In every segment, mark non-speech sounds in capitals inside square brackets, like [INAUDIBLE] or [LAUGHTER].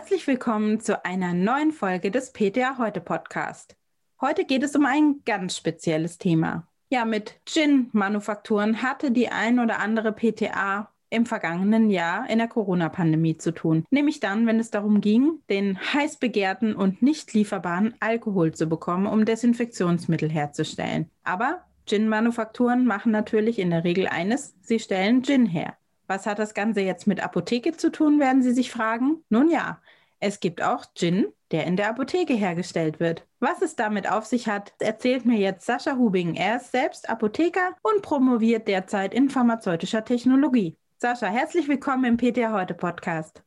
Herzlich willkommen zu einer neuen Folge des PTA Heute Podcast. Heute geht es um ein ganz spezielles Thema. Ja, mit Gin-Manufakturen hatte die ein oder andere PTA im vergangenen Jahr in der Corona-Pandemie zu tun. Nämlich dann, wenn es darum ging, den heiß begehrten und nicht lieferbaren Alkohol zu bekommen, um Desinfektionsmittel herzustellen. Aber Gin-Manufakturen machen natürlich in der Regel eines, sie stellen Gin her. Was hat das Ganze jetzt mit Apotheke zu tun, werden Sie sich fragen? Nun ja, es gibt auch Gin, der in der Apotheke hergestellt wird. Was es damit auf sich hat, erzählt mir jetzt Sascha Hubing. Er ist selbst Apotheker und promoviert derzeit in pharmazeutischer Technologie. Sascha, herzlich willkommen im PTA Heute Podcast.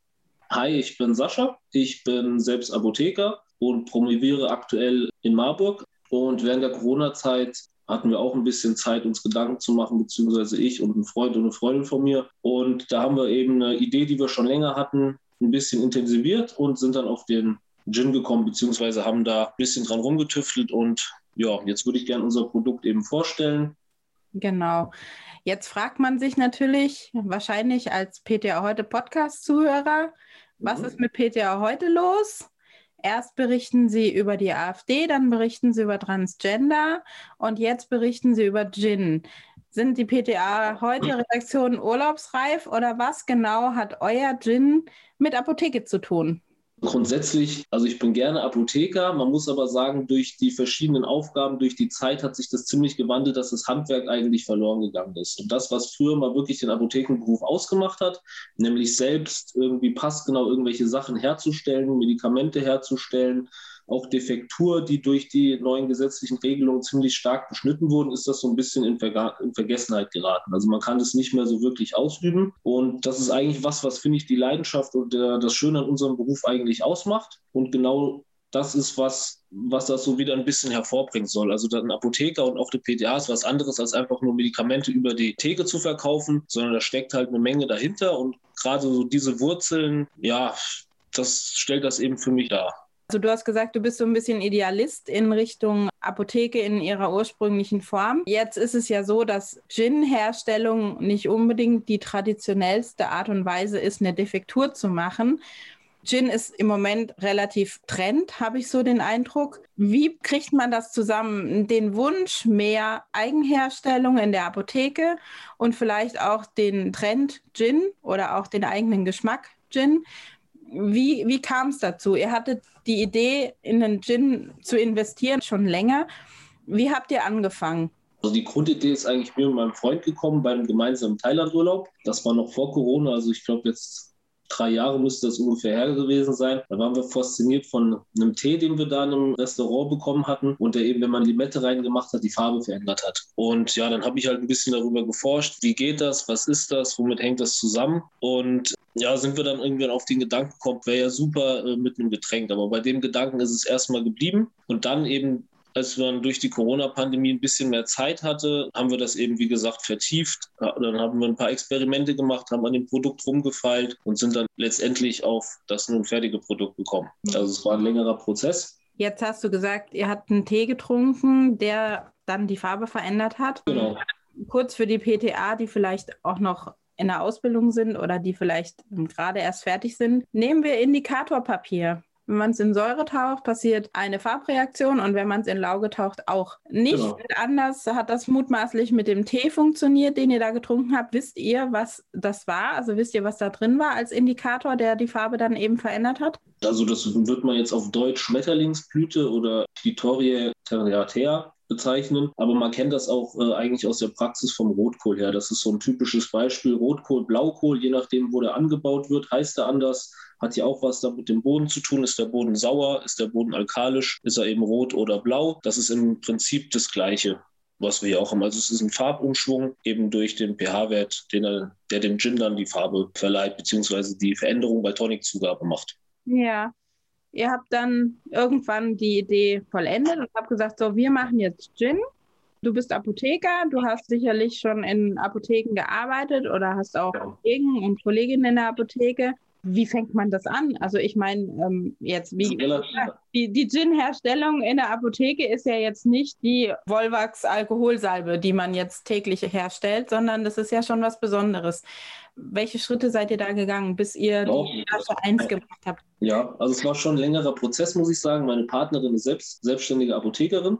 Hi, ich bin Sascha. Ich bin selbst Apotheker und promoviere aktuell in Marburg. Und während der Corona-Zeit hatten wir auch ein bisschen Zeit, uns Gedanken zu machen, beziehungsweise ich und ein Freund und eine Freundin von mir. Und da haben wir eben eine Idee, die wir schon länger hatten, ein bisschen intensiviert und sind dann auf den Gin gekommen, beziehungsweise haben da ein bisschen dran rumgetüftelt. Und ja, jetzt würde ich gerne unser Produkt eben vorstellen. Genau. Jetzt fragt man sich natürlich, wahrscheinlich als PTA heute Podcast-Zuhörer, was mhm. ist mit PTA heute los? Erst berichten sie über die AfD, dann berichten sie über Transgender und jetzt berichten sie über Gin. Sind die PTA heute Redaktionen urlaubsreif oder was genau hat euer Gin mit Apotheke zu tun? Grundsätzlich, also ich bin gerne Apotheker. Man muss aber sagen, durch die verschiedenen Aufgaben, durch die Zeit hat sich das ziemlich gewandelt, dass das Handwerk eigentlich verloren gegangen ist. Und das, was früher mal wirklich den Apothekenberuf ausgemacht hat, nämlich selbst irgendwie passgenau irgendwelche Sachen herzustellen, Medikamente herzustellen, auch Defektur, die durch die neuen gesetzlichen Regelungen ziemlich stark beschnitten wurden, ist das so ein bisschen in, Verga in Vergessenheit geraten. Also man kann das nicht mehr so wirklich ausüben. Und das ist eigentlich was, was finde ich die Leidenschaft und der, das Schöne an unserem Beruf eigentlich ausmacht. Und genau das ist was, was das so wieder ein bisschen hervorbringen soll. Also ein Apotheker und auch die PTA ist was anderes, als einfach nur Medikamente über die Theke zu verkaufen, sondern da steckt halt eine Menge dahinter. Und gerade so diese Wurzeln, ja, das stellt das eben für mich dar. Also du hast gesagt, du bist so ein bisschen Idealist in Richtung Apotheke in ihrer ursprünglichen Form. Jetzt ist es ja so, dass Gin-Herstellung nicht unbedingt die traditionellste Art und Weise ist, eine Defektur zu machen. Gin ist im Moment relativ trend, habe ich so den Eindruck. Wie kriegt man das zusammen? Den Wunsch, mehr Eigenherstellung in der Apotheke und vielleicht auch den Trend Gin oder auch den eigenen Geschmack Gin wie, wie kam es dazu? Ihr hattet die Idee, in den Gin zu investieren, schon länger. Wie habt ihr angefangen? Also die Grundidee ist eigentlich mir und meinem Freund gekommen beim gemeinsamen Thailandurlaub. Das war noch vor Corona, also ich glaube jetzt drei Jahre müsste das ungefähr her gewesen sein. Da waren wir fasziniert von einem Tee, den wir da in einem Restaurant bekommen hatten und der eben, wenn man Limette reingemacht hat, die Farbe verändert hat. Und ja, dann habe ich halt ein bisschen darüber geforscht, wie geht das, was ist das, womit hängt das zusammen und ja, sind wir dann irgendwann auf den Gedanken gekommen, wäre ja super äh, mit einem Getränk. Aber bei dem Gedanken ist es erstmal geblieben. Und dann eben als man durch die Corona-Pandemie ein bisschen mehr Zeit hatte, haben wir das eben, wie gesagt, vertieft. Dann haben wir ein paar Experimente gemacht, haben an dem Produkt rumgefeilt und sind dann letztendlich auf das nun fertige Produkt gekommen. Mhm. Also es war ein längerer Prozess. Jetzt hast du gesagt, ihr habt einen Tee getrunken, der dann die Farbe verändert hat. Genau. Kurz für die PTA, die vielleicht auch noch in der Ausbildung sind oder die vielleicht gerade erst fertig sind, nehmen wir Indikatorpapier. Wenn man es in Säure taucht, passiert eine Farbreaktion und wenn man es in Lauge taucht, auch. Nicht genau. anders hat das mutmaßlich mit dem Tee funktioniert, den ihr da getrunken habt. Wisst ihr, was das war? Also wisst ihr, was da drin war als Indikator, der die Farbe dann eben verändert hat? Also das wird man jetzt auf Deutsch Schmetterlingsblüte oder Clitoria terratea bezeichnen. Aber man kennt das auch äh, eigentlich aus der Praxis vom Rotkohl her. Das ist so ein typisches Beispiel. Rotkohl, Blaukohl, je nachdem, wo der angebaut wird, heißt er anders. Hat ja auch was da mit dem Boden zu tun. Ist der Boden sauer? Ist der Boden alkalisch? Ist er eben rot oder blau? Das ist im Prinzip das Gleiche was wir hier auch haben. Also es ist ein Farbumschwung eben durch den pH-Wert, der dem Gin dann die Farbe verleiht, beziehungsweise die Veränderung bei Toniczugabe macht. Ja, Ihr habt dann irgendwann die Idee vollendet und habt gesagt, so, wir machen jetzt Gin. Du bist Apotheker, du hast sicherlich schon in Apotheken gearbeitet oder hast auch Kollegen und Kolleginnen in der Apotheke. Wie fängt man das an? Also ich meine, ähm, jetzt wie die, die Gin-Herstellung in der Apotheke ist ja jetzt nicht die Volvax Alkoholsalbe, die man jetzt täglich herstellt, sondern das ist ja schon was Besonderes. Welche Schritte seid ihr da gegangen, bis ihr Auch, die Flasche 1 gemacht habt? Ja, also es war schon ein längerer Prozess, muss ich sagen. Meine Partnerin ist selbst selbstständige Apothekerin.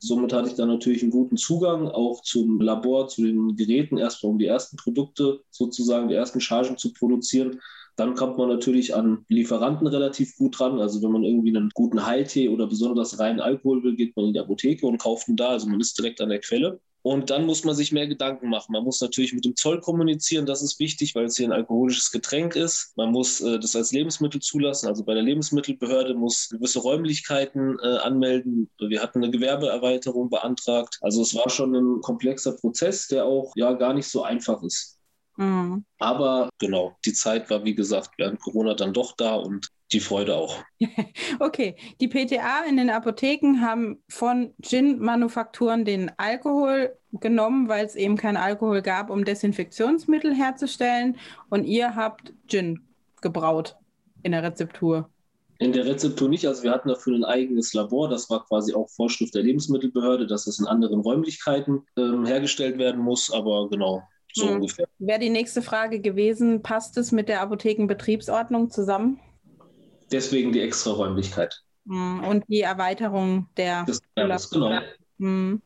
Somit hatte ich da natürlich einen guten Zugang auch zum Labor, zu den Geräten, erstmal um die ersten Produkte sozusagen, die ersten Chargen zu produzieren. Dann kommt man natürlich an Lieferanten relativ gut dran. Also wenn man irgendwie einen guten Heiltee oder besonders reinen Alkohol will, geht man in die Apotheke und kauft ihn da. Also man ist direkt an der Quelle. Und dann muss man sich mehr Gedanken machen. Man muss natürlich mit dem Zoll kommunizieren, das ist wichtig, weil es hier ein alkoholisches Getränk ist. Man muss äh, das als Lebensmittel zulassen. Also bei der Lebensmittelbehörde muss gewisse Räumlichkeiten äh, anmelden. Wir hatten eine Gewerbeerweiterung beantragt. Also es war schon ein komplexer Prozess, der auch ja gar nicht so einfach ist. Mhm. Aber genau, die Zeit war, wie gesagt, während Corona dann doch da und die Freude auch. [LAUGHS] okay, die PTA in den Apotheken haben von Gin-Manufakturen den Alkohol genommen, weil es eben kein Alkohol gab, um Desinfektionsmittel herzustellen. Und ihr habt Gin gebraut in der Rezeptur. In der Rezeptur nicht. Also wir hatten dafür ein eigenes Labor. Das war quasi auch Vorschrift der Lebensmittelbehörde, dass es in anderen Räumlichkeiten ähm, hergestellt werden muss. Aber genau, so hm. ungefähr. Wäre die nächste Frage gewesen, passt es mit der Apothekenbetriebsordnung zusammen? Deswegen die extra Räumlichkeit. Hm. Und die Erweiterung der. Das, ja, das genau. Hm.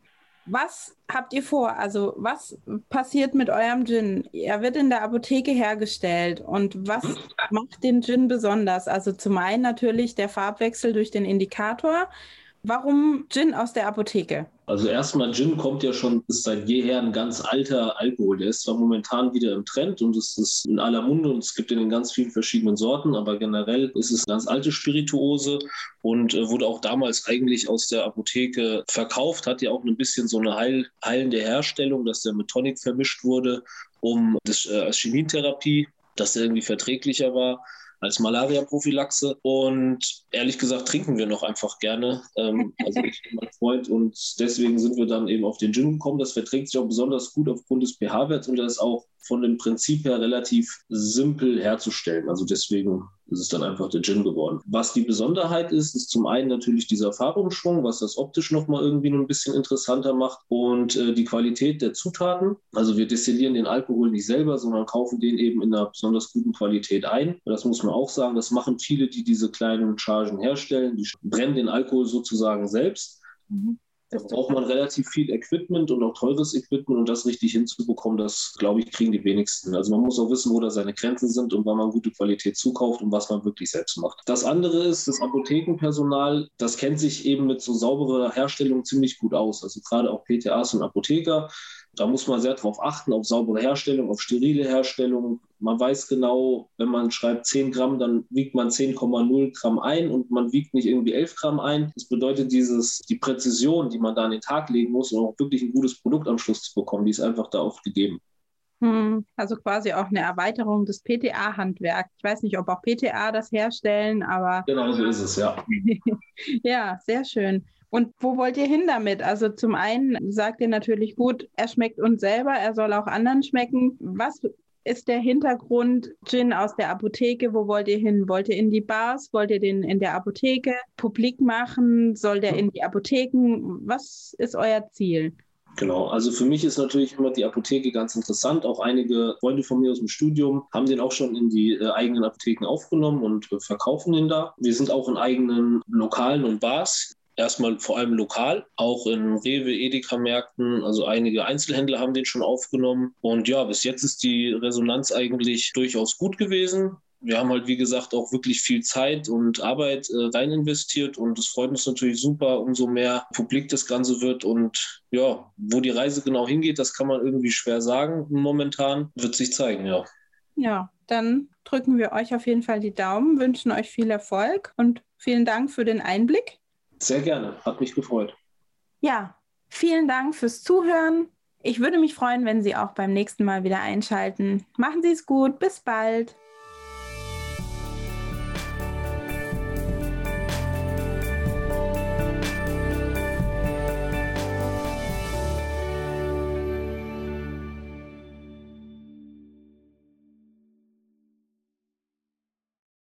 Was habt ihr vor? Also, was passiert mit eurem Gin? Er wird in der Apotheke hergestellt. Und was hm? macht den Gin besonders? Also, zum einen natürlich der Farbwechsel durch den Indikator. Warum Gin aus der Apotheke? Also erstmal, Gin kommt ja schon, ist seit jeher ein ganz alter Alkohol. Der ist zwar momentan wieder im Trend und es ist in aller Munde und es gibt ihn in ganz vielen verschiedenen Sorten, aber generell ist es eine ganz alte Spirituose und äh, wurde auch damals eigentlich aus der Apotheke verkauft, hat ja auch ein bisschen so eine heil, heilende Herstellung, dass der mit Tonic vermischt wurde, um das äh, als Chemietherapie, dass der irgendwie verträglicher war als Malaria-Prophylaxe. Und ehrlich gesagt trinken wir noch einfach gerne. Ähm, [LAUGHS] also ich und mein Freund. Und deswegen sind wir dann eben auf den Gin gekommen. Das verträgt sich auch besonders gut aufgrund des pH-Werts und das ist auch von dem Prinzip her relativ simpel herzustellen. Also deswegen ist es dann einfach der Gin geworden. Was die Besonderheit ist, ist zum einen natürlich dieser Farbumschwung, was das optisch nochmal irgendwie ein bisschen interessanter macht und äh, die Qualität der Zutaten. Also wir destillieren den Alkohol nicht selber, sondern kaufen den eben in einer besonders guten Qualität ein. Das muss man auch sagen, das machen viele, die diese kleinen Chargen herstellen. Die brennen den Alkohol sozusagen selbst. Mhm. Da braucht man relativ viel Equipment und auch teures Equipment, um das richtig hinzubekommen. Das, glaube ich, kriegen die wenigsten. Also man muss auch wissen, wo da seine Grenzen sind und wann man gute Qualität zukauft und was man wirklich selbst macht. Das andere ist, das Apothekenpersonal, das kennt sich eben mit so sauberer Herstellung ziemlich gut aus. Also gerade auch PTAs und Apotheker da muss man sehr darauf achten, auf saubere Herstellung, auf sterile Herstellung. Man weiß genau, wenn man schreibt 10 Gramm, dann wiegt man 10,0 Gramm ein und man wiegt nicht irgendwie 11 Gramm ein. Das bedeutet, dieses, die Präzision, die man da an den Tag legen muss, um auch wirklich ein gutes Produkt am Schluss zu bekommen, die ist einfach da oft gegeben. Hm, also quasi auch eine Erweiterung des PTA-Handwerks. Ich weiß nicht, ob auch PTA das herstellen, aber. Genau so ist es, ja. [LAUGHS] ja, sehr schön. Und wo wollt ihr hin damit? Also zum einen sagt ihr natürlich gut, er schmeckt uns selber, er soll auch anderen schmecken. Was ist der Hintergrund Gin aus der Apotheke? Wo wollt ihr hin? Wollt ihr in die Bars? Wollt ihr den in der Apotheke publik machen? Soll der in die Apotheken? Was ist euer Ziel? Genau, also für mich ist natürlich immer die Apotheke ganz interessant. Auch einige Freunde von mir aus dem Studium haben den auch schon in die äh, eigenen Apotheken aufgenommen und äh, verkaufen den da. Wir sind auch in eigenen Lokalen und Bars erstmal vor allem lokal, auch in Rewe, Edeka-Märkten. Also einige Einzelhändler haben den schon aufgenommen. Und ja, bis jetzt ist die Resonanz eigentlich durchaus gut gewesen. Wir haben halt, wie gesagt, auch wirklich viel Zeit und Arbeit äh, rein investiert und es freut uns natürlich super, umso mehr publik das Ganze wird. Und ja, wo die Reise genau hingeht, das kann man irgendwie schwer sagen. Momentan wird sich zeigen, ja. Ja, dann drücken wir euch auf jeden Fall die Daumen, wünschen euch viel Erfolg und vielen Dank für den Einblick. Sehr gerne, hat mich gefreut. Ja, vielen Dank fürs Zuhören. Ich würde mich freuen, wenn Sie auch beim nächsten Mal wieder einschalten. Machen Sie es gut, bis bald.